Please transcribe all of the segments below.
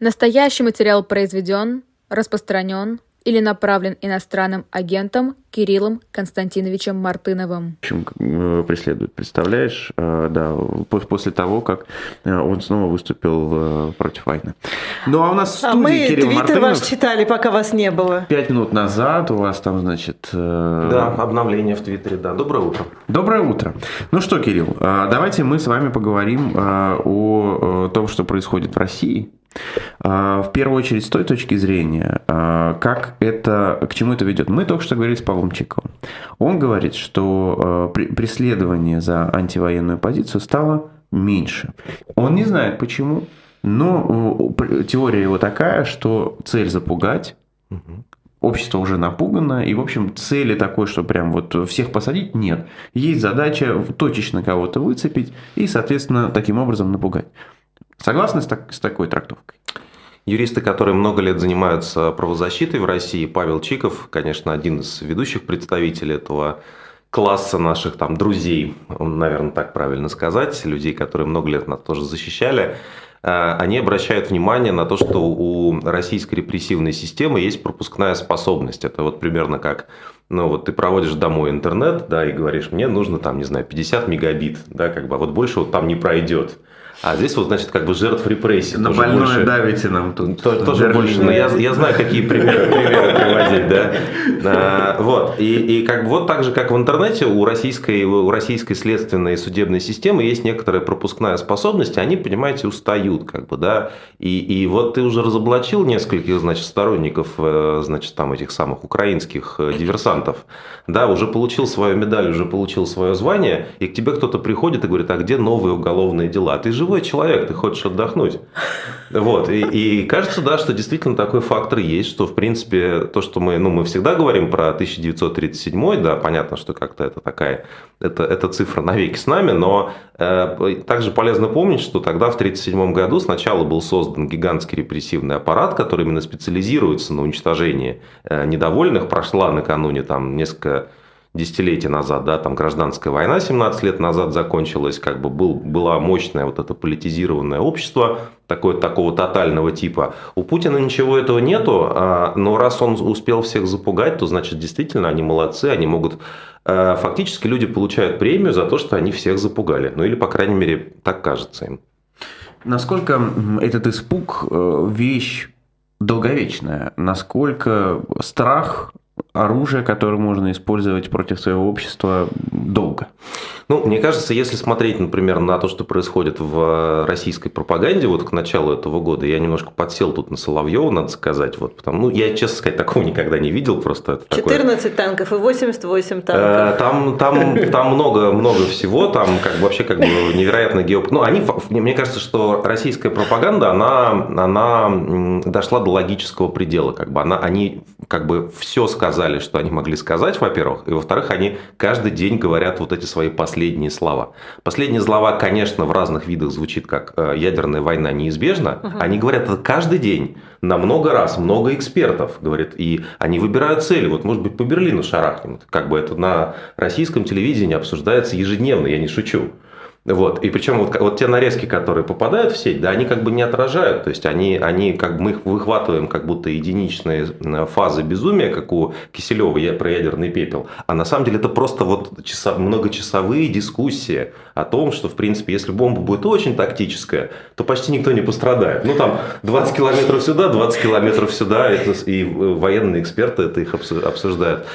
Настоящий материал произведен, распространен или направлен иностранным агентом Кириллом Константиновичем Мартыновым. В общем, э, преследует, представляешь, э, да, после того, как э, он снова выступил против войны. Ну, а у нас в студии а мы Кирилл твиттер Мартынов. ваш читали, пока вас не было. Пять минут назад у вас там, значит... Да, обновление в Твиттере, да. Доброе утро. Доброе утро. Ну что, Кирилл, давайте мы с вами поговорим о том, что происходит в России а, в первую очередь с той точки зрения, а, как это, к чему это ведет. Мы только что говорили с Павлом Чиковым. Он говорит, что а, преследование за антивоенную позицию стало меньше. Он не знает почему, но теория его такая, что цель запугать, общество уже напугано, и, в общем, цели такой, что прям вот всех посадить, нет. Есть задача точечно кого-то выцепить и, соответственно, таким образом напугать. Согласны с, так, с такой трактовкой? Юристы, которые много лет занимаются правозащитой в России, Павел Чиков, конечно, один из ведущих представителей этого класса наших там друзей, наверное, так правильно сказать, людей, которые много лет нас тоже защищали, э, они обращают внимание на то, что у российской репрессивной системы есть пропускная способность. Это вот примерно как, ну вот ты проводишь домой интернет, да, и говоришь, мне нужно там, не знаю, 50 мегабит, да, как бы, а вот больше вот там не пройдет. А здесь вот, значит, как бы жертв репрессий. На больное больше, давите нам тут. То, тоже больше. Но я, я знаю, какие примеры, примеры приводить, да. А, вот. И, и как бы вот так же, как в интернете, у российской, у российской следственной и судебной системы есть некоторая пропускная способность, они, понимаете, устают, как бы, да. И, и вот ты уже разоблачил нескольких, значит, сторонников, э, значит, там этих самых украинских э, диверсантов, да, уже получил свою медаль, уже получил свое звание, и к тебе кто-то приходит и говорит, а где новые уголовные дела? Ты же живой человек, ты хочешь отдохнуть. Вот. И, и кажется, да, что действительно такой фактор есть, что, в принципе, то, что мы, ну, мы всегда говорим про 1937, да, понятно, что как-то это такая, это, это цифра навеки с нами, но э, также полезно помнить, что тогда, в 1937 году, сначала был создан гигантский репрессивный аппарат, который именно специализируется на уничтожении э, недовольных. Прошла накануне там несколько десятилетия назад, да, там гражданская война 17 лет назад закончилась, как бы был, была мощное вот это политизированное общество, такое, такого тотального типа. У Путина ничего этого нету, а, но раз он успел всех запугать, то значит действительно они молодцы, они могут... А, фактически люди получают премию за то, что они всех запугали. Ну или, по крайней мере, так кажется им. Насколько этот испуг э, вещь долговечная? Насколько страх оружие, которое можно использовать против своего общества долго. Ну, мне кажется, если смотреть, например, на то, что происходит в российской пропаганде вот к началу этого года, я немножко подсел тут на Соловьева, надо сказать, вот, потому, ну, я, честно сказать, такого никогда не видел, просто это 14 такое... танков и 88 танков. Э, там, там, там много, много всего, там как бы вообще как бы невероятно геоп... Ну, они, мне кажется, что российская пропаганда, она, она дошла до логического предела, как бы она, они как бы все сказали, что они могли сказать, во-первых, и во-вторых, они каждый день говорят вот эти свои последние последние слова. Последние слова, конечно, в разных видах звучит как э, ядерная война неизбежна. Угу. Они говорят это каждый день, на много раз, много экспертов, говорит, и они выбирают цели. Вот, может быть, по Берлину шарахнем. Как бы это на российском телевидении обсуждается ежедневно, я не шучу. Вот. И причем вот, вот те нарезки, которые попадают в сеть, да, они как бы не отражают. То есть они, они как бы мы их выхватываем как будто единичные фазы безумия, как у Киселева я про ядерный пепел. А на самом деле это просто вот часа, многочасовые дискуссии о том, что в принципе, если бомба будет очень тактическая, то почти никто не пострадает. Ну там 20 километров сюда, 20 километров сюда, и военные эксперты это их обсуждают.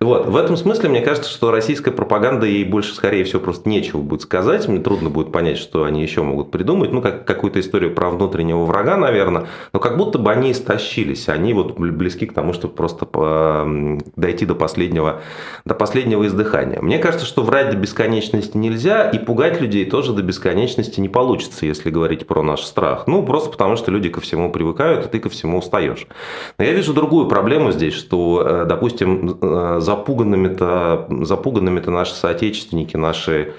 Вот. В этом смысле мне кажется, что российская пропаганда ей больше, скорее всего, просто нечего будет сказать. Мне трудно будет понять, что они еще могут придумать. Ну, как какую-то историю про внутреннего врага, наверное. Но как будто бы они истощились. Они вот близки к тому, чтобы просто дойти до последнего, до последнего издыхания. Мне кажется, что врать до бесконечности нельзя, и пугать людей тоже до бесконечности не получится, если говорить про наш страх. Ну, просто потому, что люди ко всему привыкают, и ты ко всему устаешь. Но я вижу другую проблему здесь, что, э, допустим, э, запуганными-то запуганными наши соотечественники, наши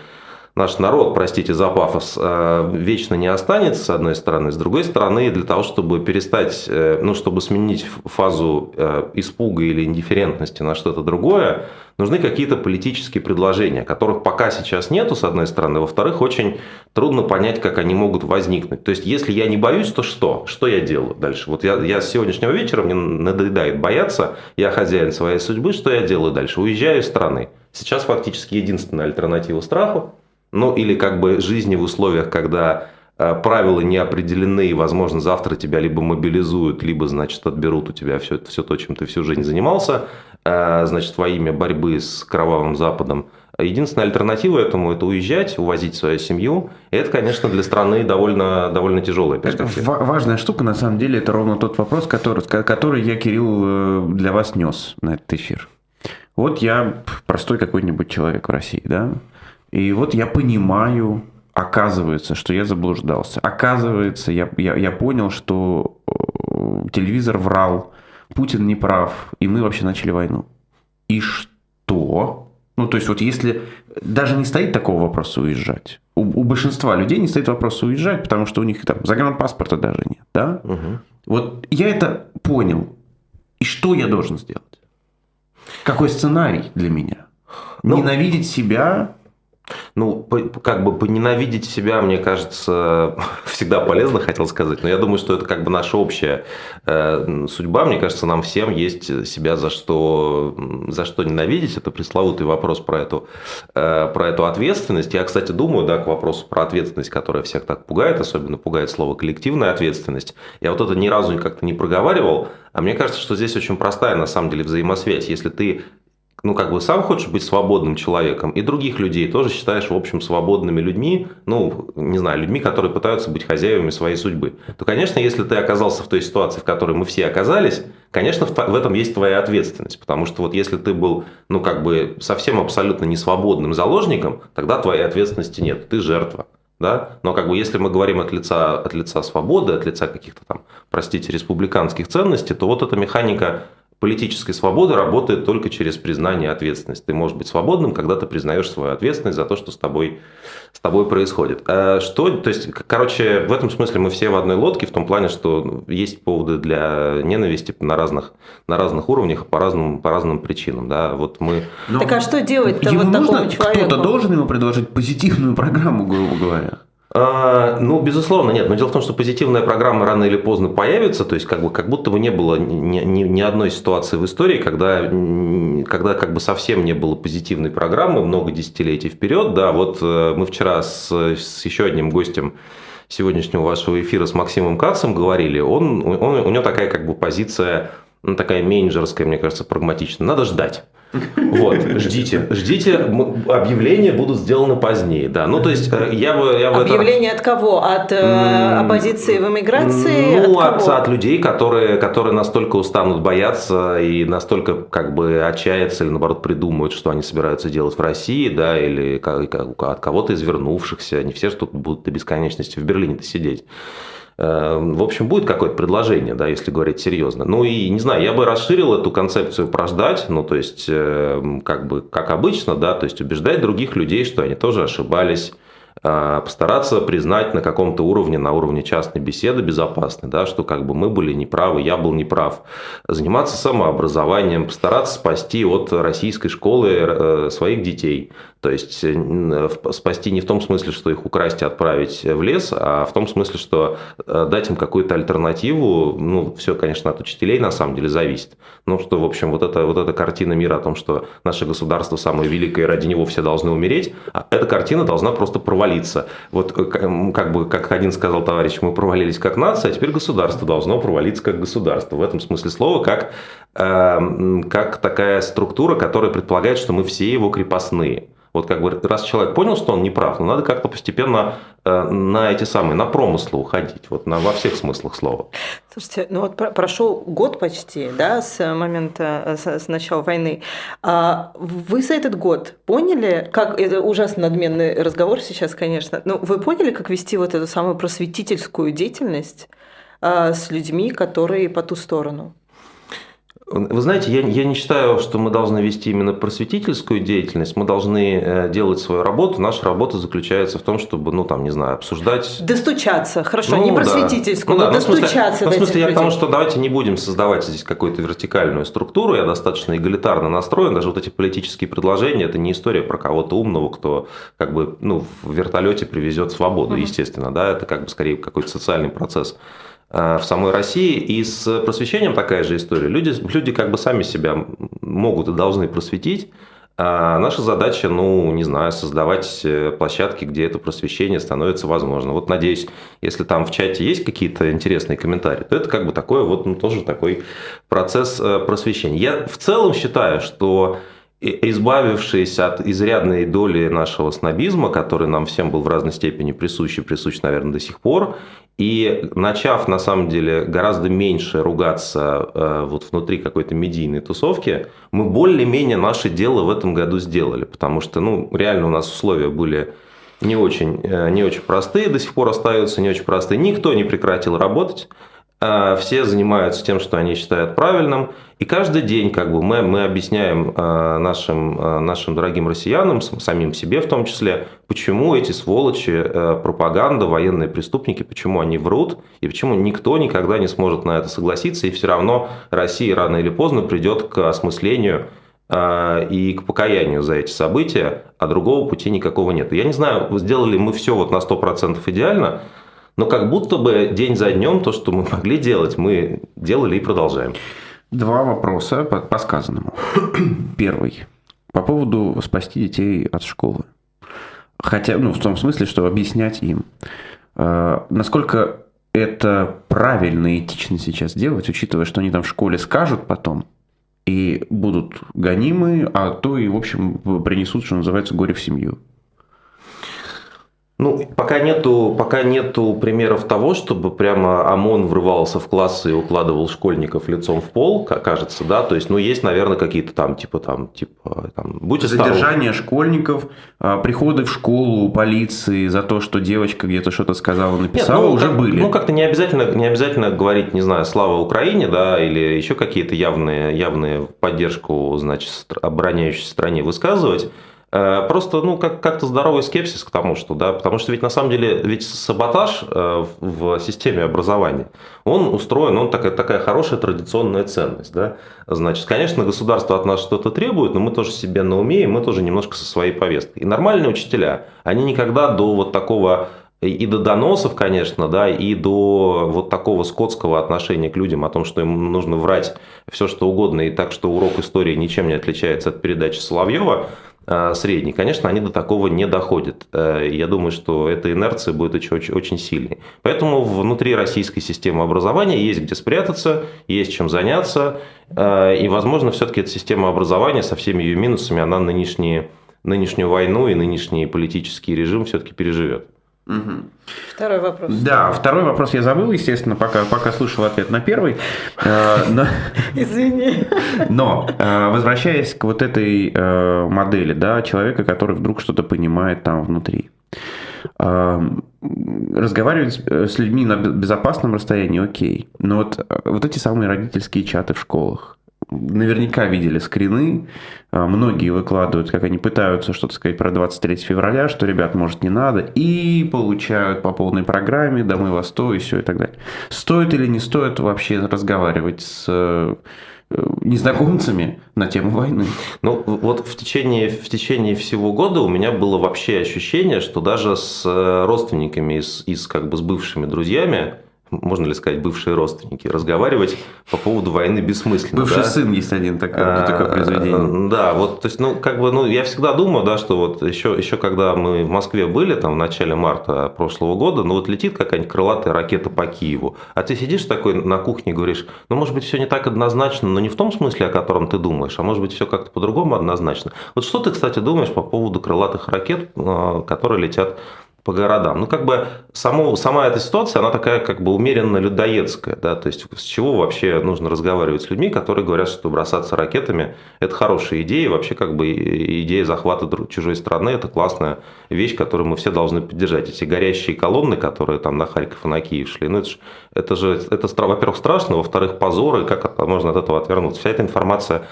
наш народ, простите за пафос, э, вечно не останется, с одной стороны. С другой стороны, для того, чтобы перестать, э, ну, чтобы сменить фазу э, испуга или индифферентности на что-то другое, нужны какие-то политические предложения, которых пока сейчас нету, с одной стороны. Во-вторых, очень трудно понять, как они могут возникнуть. То есть, если я не боюсь, то что? Что я делаю дальше? Вот я, я с сегодняшнего вечера, мне надоедает бояться, я хозяин своей судьбы, что я делаю дальше? Уезжаю из страны. Сейчас фактически единственная альтернатива страху ну или как бы жизни в условиях, когда э, правила не определены, и, возможно, завтра тебя либо мобилизуют, либо, значит, отберут у тебя все, все то, чем ты всю жизнь занимался, э, значит, во имя борьбы с кровавым Западом. Единственная альтернатива этому – это уезжать, увозить свою семью. И это, конечно, для страны довольно, довольно тяжелая перспектива. Важная штука, на самом деле, это ровно тот вопрос, который, который я, Кирилл, э, для вас нес на этот эфир. Вот я простой какой-нибудь человек в России, да, и вот я понимаю, оказывается, что я заблуждался. Оказывается, я, я, я понял, что э, телевизор врал, Путин не прав, и мы вообще начали войну. И что? Ну, то есть, вот если даже не стоит такого вопроса уезжать, у, у большинства людей не стоит вопроса уезжать, потому что у них там загранпаспорта даже нет, да? Угу. Вот я это понял. И что я должен сделать? Какой сценарий для меня? Ну, Ненавидеть себя ну, как бы поненавидеть себя, мне кажется, всегда полезно, хотел сказать. Но я думаю, что это как бы наша общая э, судьба. Мне кажется, нам всем есть себя за что, за что ненавидеть. Это пресловутый вопрос про эту, э, про эту ответственность. Я, кстати, думаю, да, к вопросу про ответственность, которая всех так пугает, особенно пугает слово коллективная ответственность. Я вот это ни разу как-то не проговаривал, а мне кажется, что здесь очень простая на самом деле взаимосвязь. Если ты ну, как бы сам хочешь быть свободным человеком, и других людей тоже считаешь, в общем, свободными людьми, ну, не знаю, людьми, которые пытаются быть хозяевами своей судьбы, то, конечно, если ты оказался в той ситуации, в которой мы все оказались, конечно, в этом есть твоя ответственность, потому что вот если ты был, ну, как бы совсем абсолютно несвободным заложником, тогда твоей ответственности нет, ты жертва. Да? Но как бы если мы говорим от лица, от лица свободы, от лица каких-то там, простите, республиканских ценностей, то вот эта механика политической свободы работает только через признание ответственности. Ты можешь быть свободным, когда ты признаешь свою ответственность за то, что с тобой, с тобой происходит. А что, то есть, короче, в этом смысле мы все в одной лодке, в том плане, что есть поводы для ненависти на разных, на разных уровнях, по разным, по разным причинам. Да? Вот мы... Но так а что делать-то вот такому человеку? Кто-то должен ему предложить позитивную программу, грубо говоря. А, ну, безусловно, нет. Но дело в том, что позитивная программа рано или поздно появится. То есть, как, бы, как будто бы не было ни, ни, ни одной ситуации в истории, когда, когда как бы совсем не было позитивной программы много десятилетий вперед. Да, вот э, мы вчера с, с еще одним гостем сегодняшнего вашего эфира с Максимом Кацем говорили. Он, он, у него такая как бы позиция, ну, такая менеджерская, мне кажется, прагматичная. Надо ждать. Вот, ждите, ждите, объявления будут сделаны позднее, да. Ну, то есть, э, я бы... Я бы Объявление это... от кого? От э, оппозиции в эмиграции? Ну, от, от, от людей, которые, которые настолько устанут бояться и настолько как бы отчаяться или, наоборот, придумают, что они собираются делать в России, да, или как, как, от кого-то из вернувшихся. Не все же тут будут до бесконечности в Берлине-то сидеть. Эм, в общем, будет какое-то предложение, да, если говорить серьезно. Ну и, не знаю, я бы расширил эту концепцию прождать, ну то есть, эм, как бы, как обычно, да, то есть убеждать других людей, что они тоже ошибались, а, постараться признать на каком-то уровне, на уровне частной беседы безопасной, да, что как бы мы были неправы, я был неправ. Заниматься самообразованием, постараться спасти от российской школы э, своих детей. То есть э, спасти не в том смысле, что их украсть и отправить в лес, а в том смысле, что э, дать им какую-то альтернативу. Ну, все, конечно, от учителей на самом деле зависит. Ну, что, в общем, вот эта, вот эта картина мира о том, что наше государство самое великое, и ради него все должны умереть, а эта картина должна просто провалиться. Вот э, как бы, как один сказал товарищ, мы провалились как нация, а теперь государство должно провалиться как государство. В этом смысле слова, как, э, как такая структура, которая предполагает, что мы все его крепостные. Вот как бы раз человек понял, что он не прав, ну надо как-то постепенно э, на эти самые, на промыслы уходить, вот на, во всех смыслах слова. Слушайте, ну вот прошел год почти, да, с момента, э, с, с начала войны. А вы за этот год поняли, как, это ужасно надменный разговор сейчас, конечно, но вы поняли, как вести вот эту самую просветительскую деятельность а, с людьми, которые по ту сторону? Вы знаете, я, я не считаю, что мы должны вести именно просветительскую деятельность. Мы должны э, делать свою работу. Наша работа заключается в том, чтобы, ну, там, не знаю, обсуждать... Достучаться. Хорошо, Ну, не да. просветительскую, Ну, но да, ну, в смысле- достучаться ну, в до смысле, этих я к тому, людей. что давайте не будем создавать здесь какую-то вертикальную структуру. Я достаточно эгалитарно настроен. Даже вот эти политические предложения, это не история про кого-то умного, кто как бы ну, в вертолете привезет свободу, Мгм. естественно. Да? Это как бы скорее какой-то социальный процесс в самой России. И с просвещением такая же история. Люди, люди как бы сами себя могут и должны просветить. А наша задача, ну, не знаю, создавать э, площадки, где это просвещение становится возможно. Вот надеюсь, если там в чате есть какие-то интересные комментарии, то это как бы такой вот, ну, тоже такой процесс э, просвещения. Я в целом считаю, что избавившись от изрядной доли нашего снобизма, который нам всем был в разной степени присущ присущ, наверное, до сих пор, и начав, на самом деле, гораздо меньше ругаться э, вот внутри какой-то медийной тусовки, мы более-менее наше дело в этом году сделали, потому что, ну, реально у нас условия были не очень, э, не очень простые, до сих пор остаются не очень простые. Никто не прекратил работать, все занимаются тем, что они считают правильным, и каждый день как бы мы, мы объясняем э, нашим, э, нашим дорогим россиянам, сам- самим себе в том числе, почему эти сволочи, пропаганда, военные преступники, почему они врут, и почему никто никогда не сможет на это согласиться, и все равно Россия рано или поздно придет к осмыслению и к покаянию за эти события, а другого пути никакого нет. Я не знаю, сделали мы все вот на 100% идеально, но как будто бы день за днем то, что мы могли делать, мы делали и продолжаем. Два вопроса по, по сказанному. Первый. По поводу спасти детей от школы. Хотя, ну, в том смысле, что объяснять им. Э, насколько это правильно и этично сейчас делать, учитывая, что они там в школе скажут потом, и будут гонимы, а то и, в общем, принесут, что называется, горе в семью. Ну, пока нету, пока нету примеров того, чтобы прямо ОМОН врывался в классы и укладывал школьников лицом в пол, ка- кажется, да, то есть, ну, есть, наверное, какие-то там, типа, там, типа, там, будь осторожен. Задержание школьников, а, приходы в школу полиции за то, что девочка где-то что-то сказала, Нет, написала, ну, уже как- были. Ну, как-то не обязательно, не обязательно говорить, не знаю, слава Украине, да, или еще какие-то явные, явные поддержку, значит, обороняющей стране высказывать. Э, Просто, ну, как- как-то здоровый скепсис к тому, что, да, потому что ведь на самом деле, ведь саботаж э, в системе образования, он устроен, он такая, такая хорошая традиционная ценность, да. Значит, конечно, государство от нас что-то требует, но мы тоже себе на уме, и мы тоже немножко со своей повесткой. И нормальные учителя, они никогда до вот такого и- до доносов, конечно, да, и до вот такого скотского отношения к людям о том, что им нужно врать все, что угодно, и так, что урок истории ничем не отличается от передачи Соловьева средний, конечно, они до такого не доходят. Э, Я думаю, что эта инерция будет очень, очень, очень сильной. Поэтому внутри российской системы образования есть где спрятаться, есть чем заняться, э, и, возможно, все-таки эта система образования со всеми ее минусами, она нынешние, нынешнюю войну и нынешний политический режим все-таки переживет. Мгм. Второй вопрос. Да, второй вопрос я забыл, естественно, пока, пока слушал ответ на первый. Э, но- Извини. Но, э, возвращаясь к вот этой э, модели, да, человека, который вдруг что-то понимает там внутри. Разговаривать с- людьми на бе- безопасном расстоянии, окей. Но вот, вот эти самые родительские чаты в школах. Наверняка видели скрины, э, многие выкладывают, как они пытаются что-то сказать про 23 февраля, что, ребят, может, не надо, и получают по полной программе, да мы вас то, и все, и так далее. Стоит или не стоит вообще разговаривать с э, незнакомцами на тему войны. Ну, вот в течение, в течение всего года у меня было вообще ощущение, что даже с э, родственниками, с, и с как бы с бывшими друзьями, можно ли сказать бывшие родственники, разговаривать по поводу войны бессмысленно. Бывший да? сын есть один такое, такое А, произведение. Да, вот, то есть, ну, как бы, ну, я всегда думаю, да, что вот еще, еще когда мы в Москве были, там, в начале марта прошлого года, ну, вот летит какая-нибудь крылатая ракета по Киеву, а ты сидишь такой на кухне и говоришь, ну, может быть, все не так однозначно, но не в том смысле, о котором ты думаешь, а может быть, все как-то по-другому однозначно. Вот что ты, кстати, думаешь по поводу крылатых ракет, э, которые летят по городам. Ну, как бы само, сама эта ситуация, она такая как бы умеренно людоедская, да, то есть с чего вообще нужно разговаривать с людьми, которые говорят, что бросаться ракетами – это хорошая идея, вообще как бы идея захвата чужой страны – это классная вещь, которую мы все должны поддержать. Эти горящие колонны, которые там на Харьков и на Киев шли, ну, это же, это же это, во-первых, страшно, во-вторых, позор, и как можно от этого отвернуться. Вся эта информация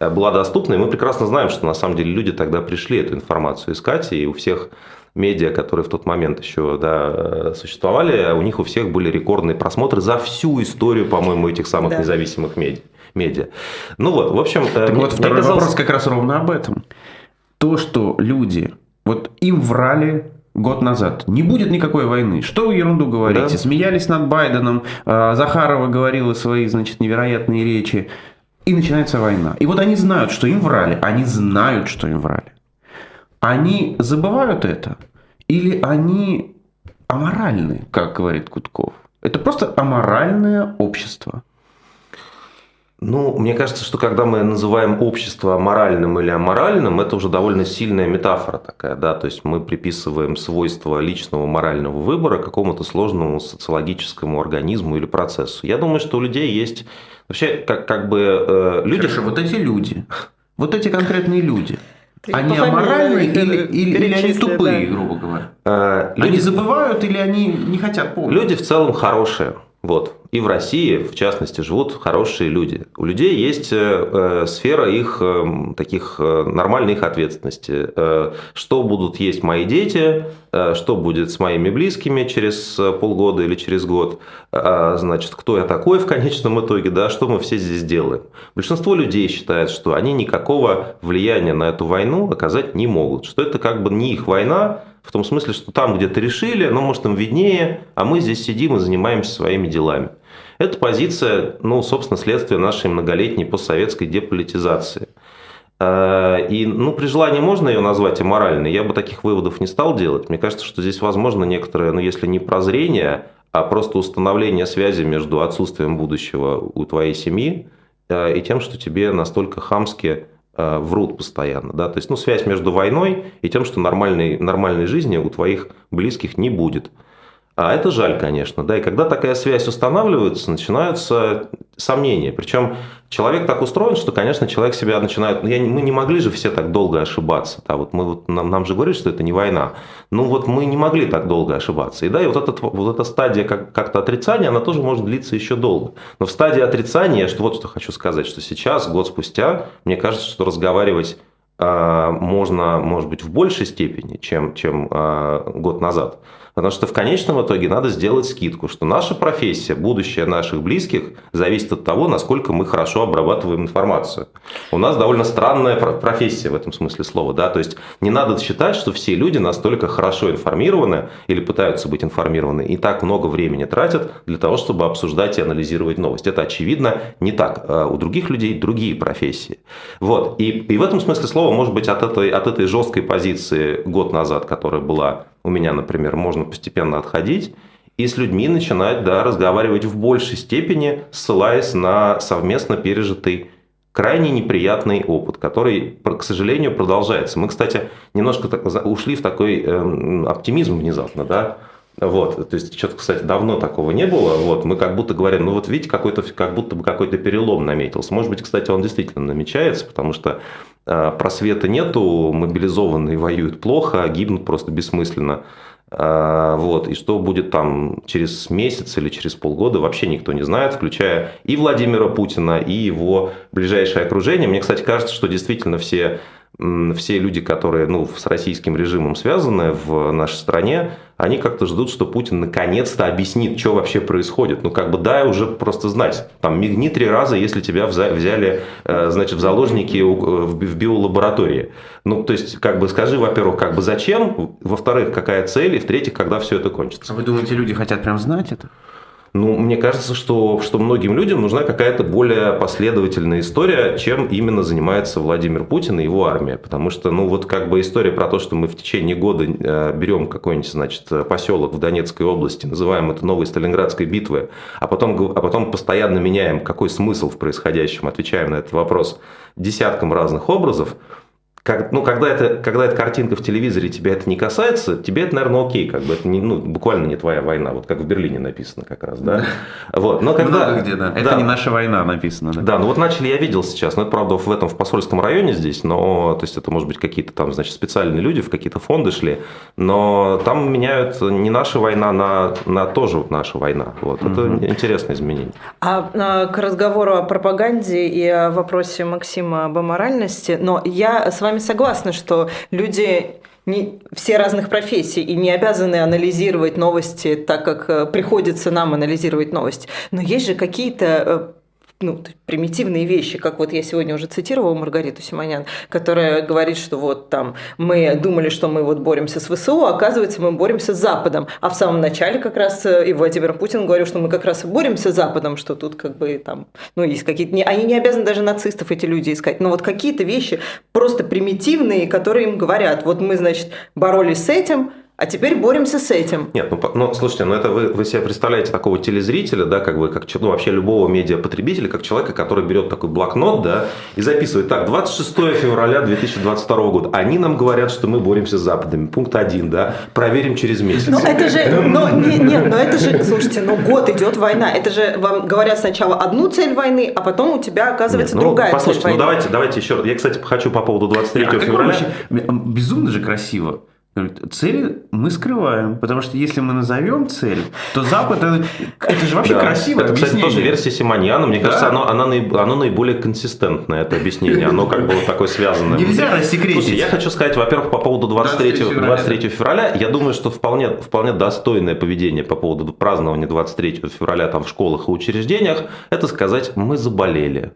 э, была доступна, и мы прекрасно знаем, что на самом деле люди тогда пришли эту информацию искать, и у всех медиа, которые в тот момент еще да, существовали, у них у всех были рекордные просмотры за всю историю, по-моему, этих самых да. независимых медиа. медиа. Ну вот, в общем... Так мне, вот второй казалось... вопрос как раз ровно об этом. То, что люди, вот им врали год назад. Не будет никакой войны. Что вы ерунду говорите? Да. Смеялись над Байденом, э, Захарова говорила свои, значит, невероятные речи. И начинается война. И вот они знают, что им врали. Они знают, что им врали они забывают это? Или они аморальны, как говорит Кутков? Это просто аморальное общество. Ну, мне кажется, что когда мы называем общество моральным или аморальным, это уже довольно сильная метафора такая, да, то есть мы приписываем свойства личного морального выбора какому-то сложному социологическому организму или процессу. Я думаю, что у людей есть вообще как, как бы э, люди... Хорошо, вот эти люди, вот эти конкретные люди – они аморальные или, или, или они тупые, да. грубо говоря? А, люди... Они забывают или они не хотят помнить? Люди в целом хорошие. Вот. И в России, в частности, живут хорошие люди. У людей есть э, э сфера их э, таких нормальной их ответственности. Что будут есть мои дети, что будет с моими близкими через полгода или через год, э, значит, кто я такой в конечном итоге, да, что мы все здесь делаем. Большинство людей считает, что они никакого влияния на эту войну оказать не могут, что это как бы не их война, в том смысле, что там где-то решили, но может им виднее, а мы здесь сидим и занимаемся своими делами. Это позиция, ну, собственно, следствие нашей многолетней постсоветской деполитизации. А, и, ну, при желании можно ее назвать аморальной, я бы таких выводов не стал делать. Мне кажется, что здесь возможно некоторое, ну, если не прозрение, а просто установление связи между отсутствием будущего у твоей семьи а, и тем, что тебе настолько хамски Э, врут постоянно. Да? То есть ну, связь между войной и тем, что нормальной, нормальной жизни у твоих близких не будет. А это жаль, конечно. Да, и когда такая связь устанавливается, начинаются сомнения. Причем человек так устроен, что, конечно, человек себя начинает... Ну, я, мы не могли же все так долго ошибаться. Да, вот мы, вот, нам, нам же говорят, что это не война. Ну вот мы не могли так долго ошибаться. И да, и вот, этот, вот эта стадия как, как-то отрицания, она тоже может длиться еще долго. Но в стадии отрицания, что, вот что хочу сказать, что сейчас, год спустя, мне кажется, что разговаривать э, можно, может быть, в большей степени, чем, чем э, год назад. Потому что в конечном итоге надо сделать скидку, что наша профессия, будущее наших близких зависит от того, насколько мы хорошо обрабатываем информацию. У нас довольно странная профессия в этом смысле слова. Да? То есть не надо считать, что все люди настолько хорошо информированы или пытаются быть информированы и так много времени тратят для того, чтобы обсуждать и анализировать новость. Это очевидно не так. А у других людей другие профессии. Вот. И, и в этом смысле слова, может быть, от этой, от этой жесткой позиции год назад, которая была у меня, например, можно постепенно отходить и с людьми начинать да, разговаривать в большей степени, ссылаясь на совместно пережитый крайне неприятный опыт, который, к сожалению, продолжается. Мы, кстати, немножко ушли в такой э, оптимизм внезапно, да, вот, то есть что-то, кстати, давно такого не было. Вот, мы как будто говорим, ну вот видите, какой-то, как будто бы какой-то перелом наметился. Может быть, кстати, он действительно намечается, потому что просвета нету, мобилизованные воюют плохо, гибнут просто бессмысленно. Э, вот. И что будет там через месяц или через полгода, вообще никто не знает, включая и Владимира Путина, и его ближайшее окружение. Мне, кстати, кажется, что действительно все все люди, которые ну, с российским режимом связаны в нашей стране, они как-то ждут, что Путин наконец-то объяснит, что вообще происходит. Ну, как бы дай уже просто знать. Там мигни три раза, если тебя взяли, э, значит, в заложники в биолаборатории. Ну, то есть, как бы скажи, во-первых, как бы зачем, во-вторых, какая цель, и в-третьих, когда все это кончится. А вы думаете, люди хотят прям знать это? Ну, мне кажется, что, что многим людям нужна какая-то более последовательная история, чем именно занимается Владимир Путин и его армия. Потому что, ну, вот как бы история про то, что мы в течение года э, берем какой-нибудь, значит, поселок в Донецкой области, называем это новой Сталинградской битвой, а потом, а потом постоянно меняем, какой смысл в происходящем, отвечаем на этот вопрос десяткам разных образов, как, ну, когда, это, когда эта картинка в телевизоре, тебя это не касается, тебе это, наверное, окей, как бы это не, ну, буквально не твоя война, вот как в Берлине написано как раз, да. Вот, но когда... Много где, да. Это да. не наша война написано, да. Да, ну вот начали я видел сейчас, ну это правда в этом в посольском районе здесь, но то есть это может быть какие-то там, значит, специальные люди в какие-то фонды шли, но там меняют не наша война на, на тоже вот наша война. Вот угу. это интересное изменение. А, а к разговору о пропаганде и о вопросе Максима об аморальности, но я с вами согласна, что люди не, все разных профессий и не обязаны анализировать новости так, как э, приходится нам анализировать новости. Но есть же какие-то э, ну, примитивные вещи, как вот я сегодня уже цитировала Маргариту Симонян, которая говорит, что вот там мы думали, что мы вот боремся с ВСУ, а оказывается, мы боремся с Западом. А в самом начале как раз э, и Владимир Путин говорил, что мы как раз и боремся с Западом, что тут как бы там, ну, есть какие-то... Они не обязаны даже нацистов, эти люди, искать, но вот какие-то вещи просто примитивные, которые им говорят, вот мы, значит, боролись с этим, а теперь боремся с этим. Нет, ну, ну слушайте, ну это вы, вы себе представляете такого телезрителя, да, как бы, как, ну, вообще любого медиапотребителя, как человека, который берет такой блокнот, да, и записывает, так, 26 февраля 2022 года, они нам говорят, что мы боремся с Западами, пункт один, да, проверим через месяц. Ну это же, ну, нет, нет, но это же, слушайте, ну год идет война, это же вам говорят сначала одну цель войны, а потом у тебя оказывается нет, ну, другая послушайте, цель ну, войны. давайте, давайте еще раз, я, кстати, хочу по поводу 23 а февраля. Вообще, безумно же красиво. Цели мы скрываем, потому что если мы назовем цель, то Запад это, это же вообще да. красиво. Это, кстати, тоже версия Симоньяна. Мне да. кажется, оно, оно, оно наиболее консистентное, это объяснение. Оно как бы вот такое связанное. Нельзя рассекретить. Слушайте, я хочу сказать, во-первых, по поводу 23, 23, февраля. 23 февраля, я думаю, что вполне, вполне достойное поведение по поводу празднования 23 февраля там в школах и учреждениях, это сказать, мы заболели.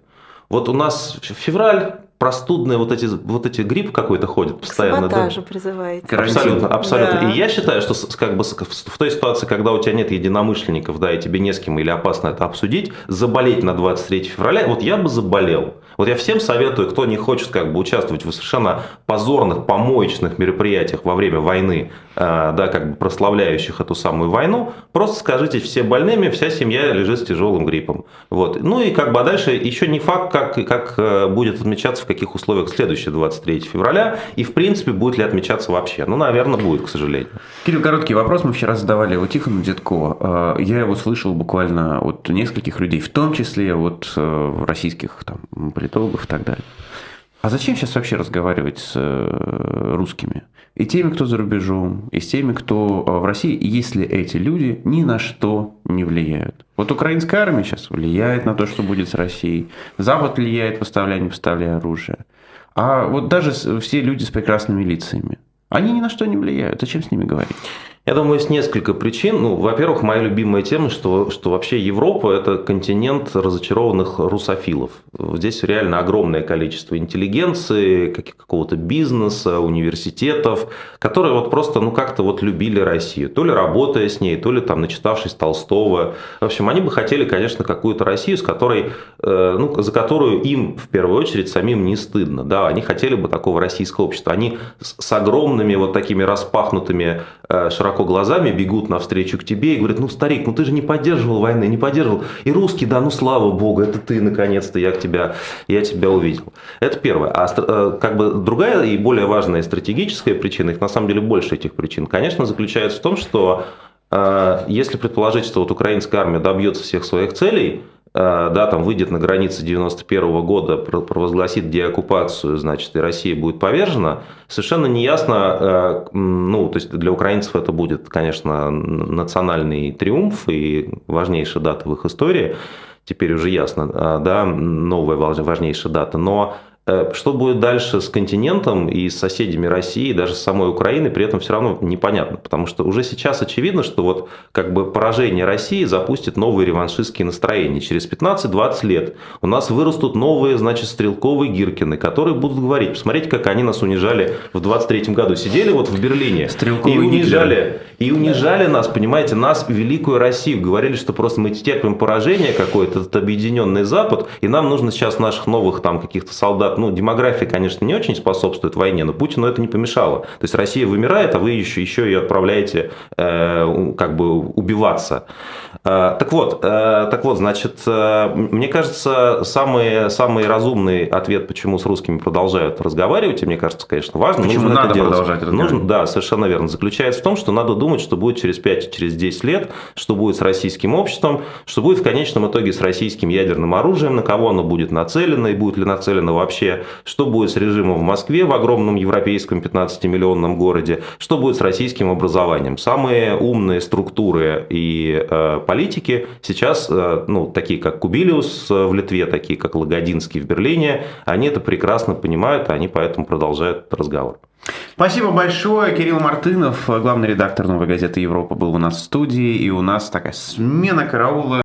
Вот у нас февраль, простудные вот эти, вот эти грипп какой-то ходит постоянно. К да? призываете. Абсолютно, абсолютно. Да. И я считаю, что как бы в той ситуации, когда у тебя нет единомышленников, да, и тебе не с кем или опасно это обсудить, заболеть на 23 февраля, вот я бы заболел. Вот я всем советую, кто не хочет как бы участвовать в совершенно позорных помоечных мероприятиях во время войны, да, как бы прославляющих эту самую войну, просто скажите, все больными, вся семья лежит с тяжелым гриппом. Вот. Ну и как бы дальше еще не факт, как, как э, будет отмечаться, в каких условиях следующее 23 февраля, и в принципе будет ли отмечаться вообще. Ну, наверное, будет, к сожалению. Кирилл, короткий вопрос мы вчера задавали у Тихона Дедкова. Э, я его слышал буквально от нескольких людей, в том числе от российских там, политологов и так далее. А зачем сейчас вообще разговаривать с э, русскими? И теми, кто за рубежом, и с теми, кто э, в России, если эти люди ни на что не влияют. Вот украинская армия сейчас влияет на то, что будет с Россией. Запад влияет, поставляя, не поставляя оружие. А вот даже все люди с прекрасными лицами, они ни на что не влияют. Зачем с ними говорить? Я думаю, есть несколько причин. Ну, во-первых, моя любимая тема, что, что вообще Европа – это континент разочарованных русофилов. Здесь реально огромное количество интеллигенции, какого-то бизнеса, университетов, которые вот просто ну, как-то вот любили Россию. То ли работая с ней, то ли там начитавшись Толстого. В общем, они бы хотели, конечно, какую-то Россию, с которой, э, ну, за которую им в первую очередь самим не стыдно. Да, они хотели бы такого российского общества. Они с огромными вот такими распахнутыми э, широко глазами бегут навстречу к тебе и говорят, ну, старик, ну ты же не поддерживал войны, не поддерживал. И русский, да, ну слава богу, это ты, наконец-то, я, тебя, я тебя увидел. Это первое. А э, как бы другая и более важная стратегическая причина, их на самом деле больше этих причин, конечно, заключается в том, что э, если предположить, что вот украинская армия добьется всех своих целей, да, там выйдет на границы 91 года, провозгласит деоккупацию, значит, и Россия будет повержена, совершенно неясно, э, ну, то есть для украинцев это будет, конечно, национальный триумф и важнейшая дата в их истории, теперь уже ясно, э, да, новая важнейшая дата, но Э, что будет дальше с континентом и с соседями России, даже с самой Украиной, при этом все равно непонятно, потому что уже сейчас очевидно, что вот как бы поражение России запустит новые реваншистские настроения. Через 15-20 лет у нас вырастут новые, значит, стрелковые Гиркины, которые будут говорить, посмотрите, как они нас унижали в 23 году. Сидели вот в Берлине Стрелковые и унижали, и унижали нас, понимаете, нас, великую Россию. Говорили, что просто мы терпим поражение какое-то, этот объединенный Запад, и нам нужно сейчас наших новых там каких-то солдат назад, ну, демография, конечно, не очень способствует войне, но Путину это не помешало. То есть Россия вымирает, а вы еще, еще ее отправляете э, как бы убиваться. Э, так вот, э, так вот, значит, э, мне кажется, самый, самый разумный ответ, почему с русскими продолжают разговаривать, и мне кажется, конечно, важно. Почему нужно надо это делать. продолжать разговаривать? Нужно, да, совершенно верно. Заключается в том, что надо думать, что будет через 5, через 10 лет, что будет с российским обществом, что будет в конечном итоге с российским ядерным оружием, на кого оно будет нацелено и будет ли нацелено вообще, что будет с режимом в Москве, в огромном европейском 15-миллионном городе, что будет с российским образованием. Самые умные структуры и э, политики сейчас, э, ну, такие как Кубилиус в Литве, такие как Лагодинский в Берлине, они это прекрасно понимают, и они поэтому продолжают этот разговор. Спасибо большое. Кирилл Мартынов, главный редактор «Новой газеты Европа» был у нас в студии, и у нас такая смена караула.